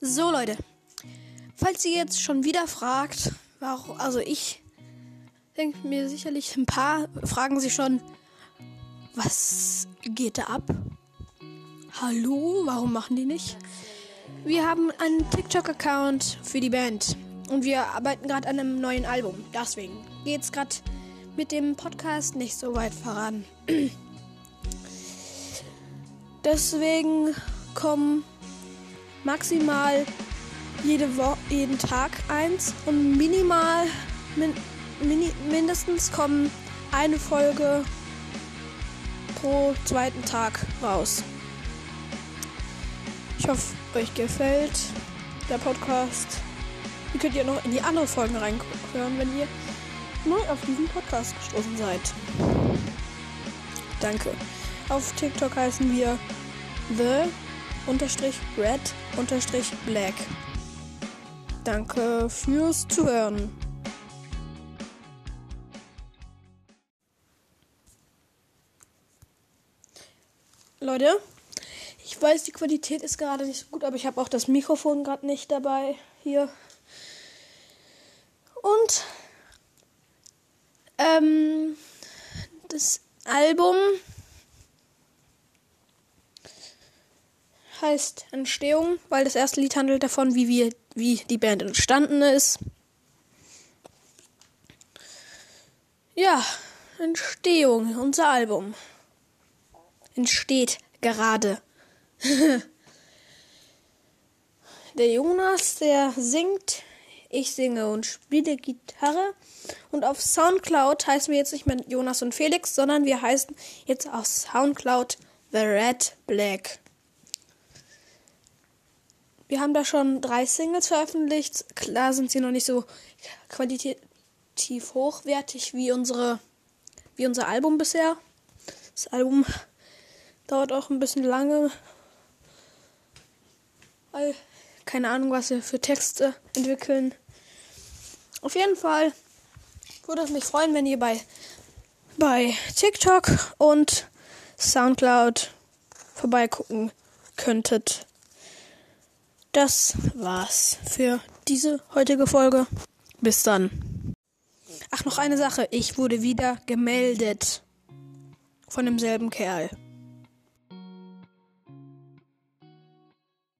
So Leute, falls ihr jetzt schon wieder fragt, warum, also ich denke mir sicherlich ein paar fragen sich schon, was geht da ab? Hallo, warum machen die nicht? Wir haben einen TikTok-Account für die Band und wir arbeiten gerade an einem neuen Album. Deswegen geht es gerade mit dem Podcast nicht so weit voran. Deswegen kommen maximal jede Wo jeden Tag eins und minimal min mini mindestens kommen eine Folge pro zweiten Tag raus. Ich hoffe, euch gefällt der Podcast. Ihr könnt ja noch in die anderen Folgen reinhören, wenn ihr neu auf diesen Podcast gestoßen seid. Danke. Auf TikTok heißen wir The unterstrich red unterstrich black. Danke fürs Zuhören. Leute, ich weiß, die Qualität ist gerade nicht so gut, aber ich habe auch das Mikrofon gerade nicht dabei hier. Und ähm, das Album heißt Entstehung, weil das erste Lied handelt davon, wie wir, wie die Band entstanden ist. Ja, Entstehung, unser Album. Entsteht gerade. der Jonas, der singt, ich singe und spiele Gitarre. Und auf Soundcloud heißen wir jetzt nicht mehr Jonas und Felix, sondern wir heißen jetzt auf Soundcloud The Red Black. Wir haben da schon drei Singles veröffentlicht. Klar sind sie noch nicht so qualitativ hochwertig wie unsere, wie unser Album bisher. Das Album dauert auch ein bisschen lange. Keine Ahnung, was wir für Texte entwickeln. Auf jeden Fall würde es mich freuen, wenn ihr bei, bei TikTok und Soundcloud vorbeigucken könntet das war's für diese heutige Folge. Bis dann. Ach, noch eine Sache. Ich wurde wieder gemeldet. Von demselben Kerl.